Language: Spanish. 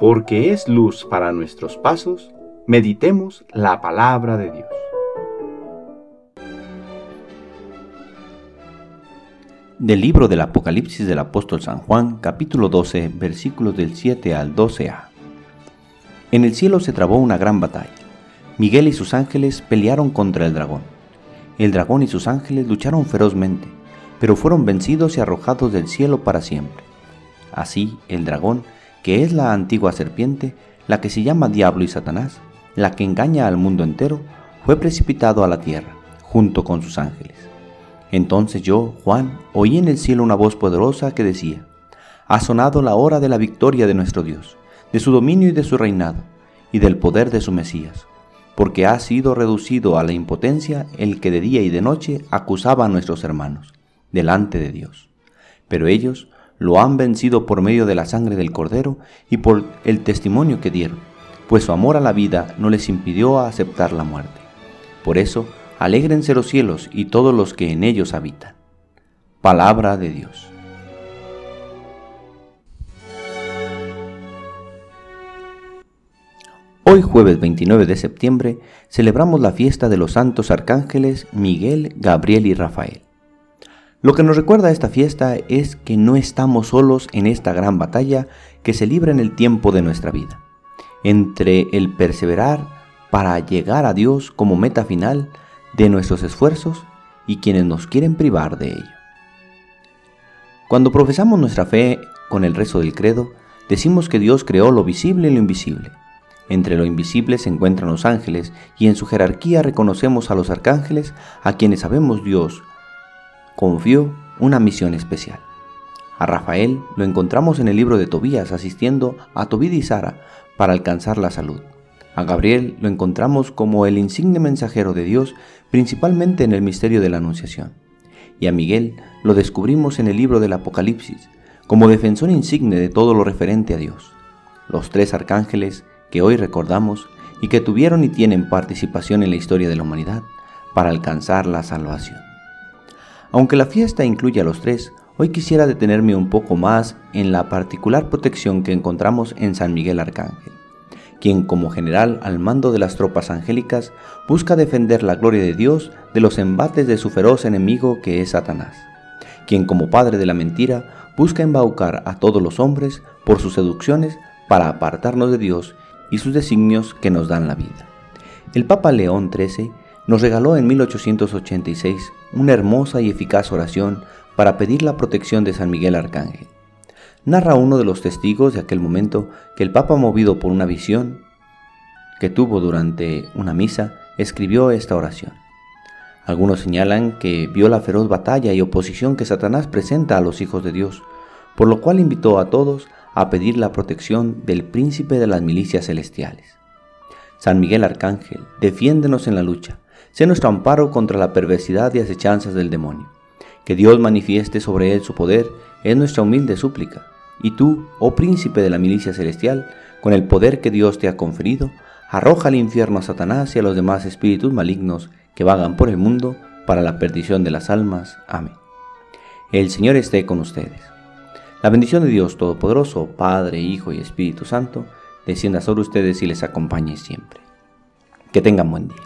porque es luz para nuestros pasos, meditemos la palabra de Dios. Del libro del Apocalipsis del apóstol San Juan, capítulo 12, versículos del 7 al 12a. En el cielo se trabó una gran batalla. Miguel y sus ángeles pelearon contra el dragón. El dragón y sus ángeles lucharon ferozmente, pero fueron vencidos y arrojados del cielo para siempre. Así, el dragón, que es la antigua serpiente, la que se llama Diablo y Satanás, la que engaña al mundo entero, fue precipitado a la tierra, junto con sus ángeles. Entonces yo, Juan, oí en el cielo una voz poderosa que decía, Ha sonado la hora de la victoria de nuestro Dios, de su dominio y de su reinado, y del poder de su Mesías, porque ha sido reducido a la impotencia el que de día y de noche acusaba a nuestros hermanos, delante de Dios. Pero ellos lo han vencido por medio de la sangre del Cordero y por el testimonio que dieron, pues su amor a la vida no les impidió aceptar la muerte. Por eso, alégrense los cielos y todos los que en ellos habitan. Palabra de Dios. Hoy jueves 29 de septiembre celebramos la fiesta de los santos arcángeles Miguel, Gabriel y Rafael. Lo que nos recuerda esta fiesta es que no estamos solos en esta gran batalla que se libra en el tiempo de nuestra vida, entre el perseverar para llegar a Dios como meta final de nuestros esfuerzos y quienes nos quieren privar de ello. Cuando profesamos nuestra fe con el rezo del credo, decimos que Dios creó lo visible y lo invisible. Entre lo invisible se encuentran los ángeles y en su jerarquía reconocemos a los arcángeles a quienes sabemos Dios confió una misión especial. A Rafael lo encontramos en el libro de Tobías asistiendo a Tobid y Sara para alcanzar la salud. A Gabriel lo encontramos como el insigne mensajero de Dios, principalmente en el misterio de la Anunciación. Y a Miguel lo descubrimos en el libro del Apocalipsis, como defensor insigne de todo lo referente a Dios. Los tres arcángeles que hoy recordamos y que tuvieron y tienen participación en la historia de la humanidad para alcanzar la salvación. Aunque la fiesta incluye a los tres, hoy quisiera detenerme un poco más en la particular protección que encontramos en San Miguel Arcángel, quien como general al mando de las tropas angélicas busca defender la gloria de Dios de los embates de su feroz enemigo que es Satanás, quien como padre de la mentira busca embaucar a todos los hombres por sus seducciones para apartarnos de Dios y sus designios que nos dan la vida. El Papa León XIII nos regaló en 1886 una hermosa y eficaz oración para pedir la protección de San Miguel Arcángel. Narra uno de los testigos de aquel momento que el Papa, movido por una visión que tuvo durante una misa, escribió esta oración. Algunos señalan que vio la feroz batalla y oposición que Satanás presenta a los hijos de Dios, por lo cual invitó a todos a pedir la protección del príncipe de las milicias celestiales. San Miguel Arcángel, defiéndenos en la lucha, Sé nuestro amparo contra la perversidad y acechanzas del demonio. Que Dios manifieste sobre él su poder es nuestra humilde súplica. Y tú, oh príncipe de la milicia celestial, con el poder que Dios te ha conferido, arroja al infierno a Satanás y a los demás espíritus malignos que vagan por el mundo para la perdición de las almas. Amén. El Señor esté con ustedes. La bendición de Dios Todopoderoso, Padre, Hijo y Espíritu Santo, descienda sobre ustedes y les acompañe siempre. Que tengan buen día.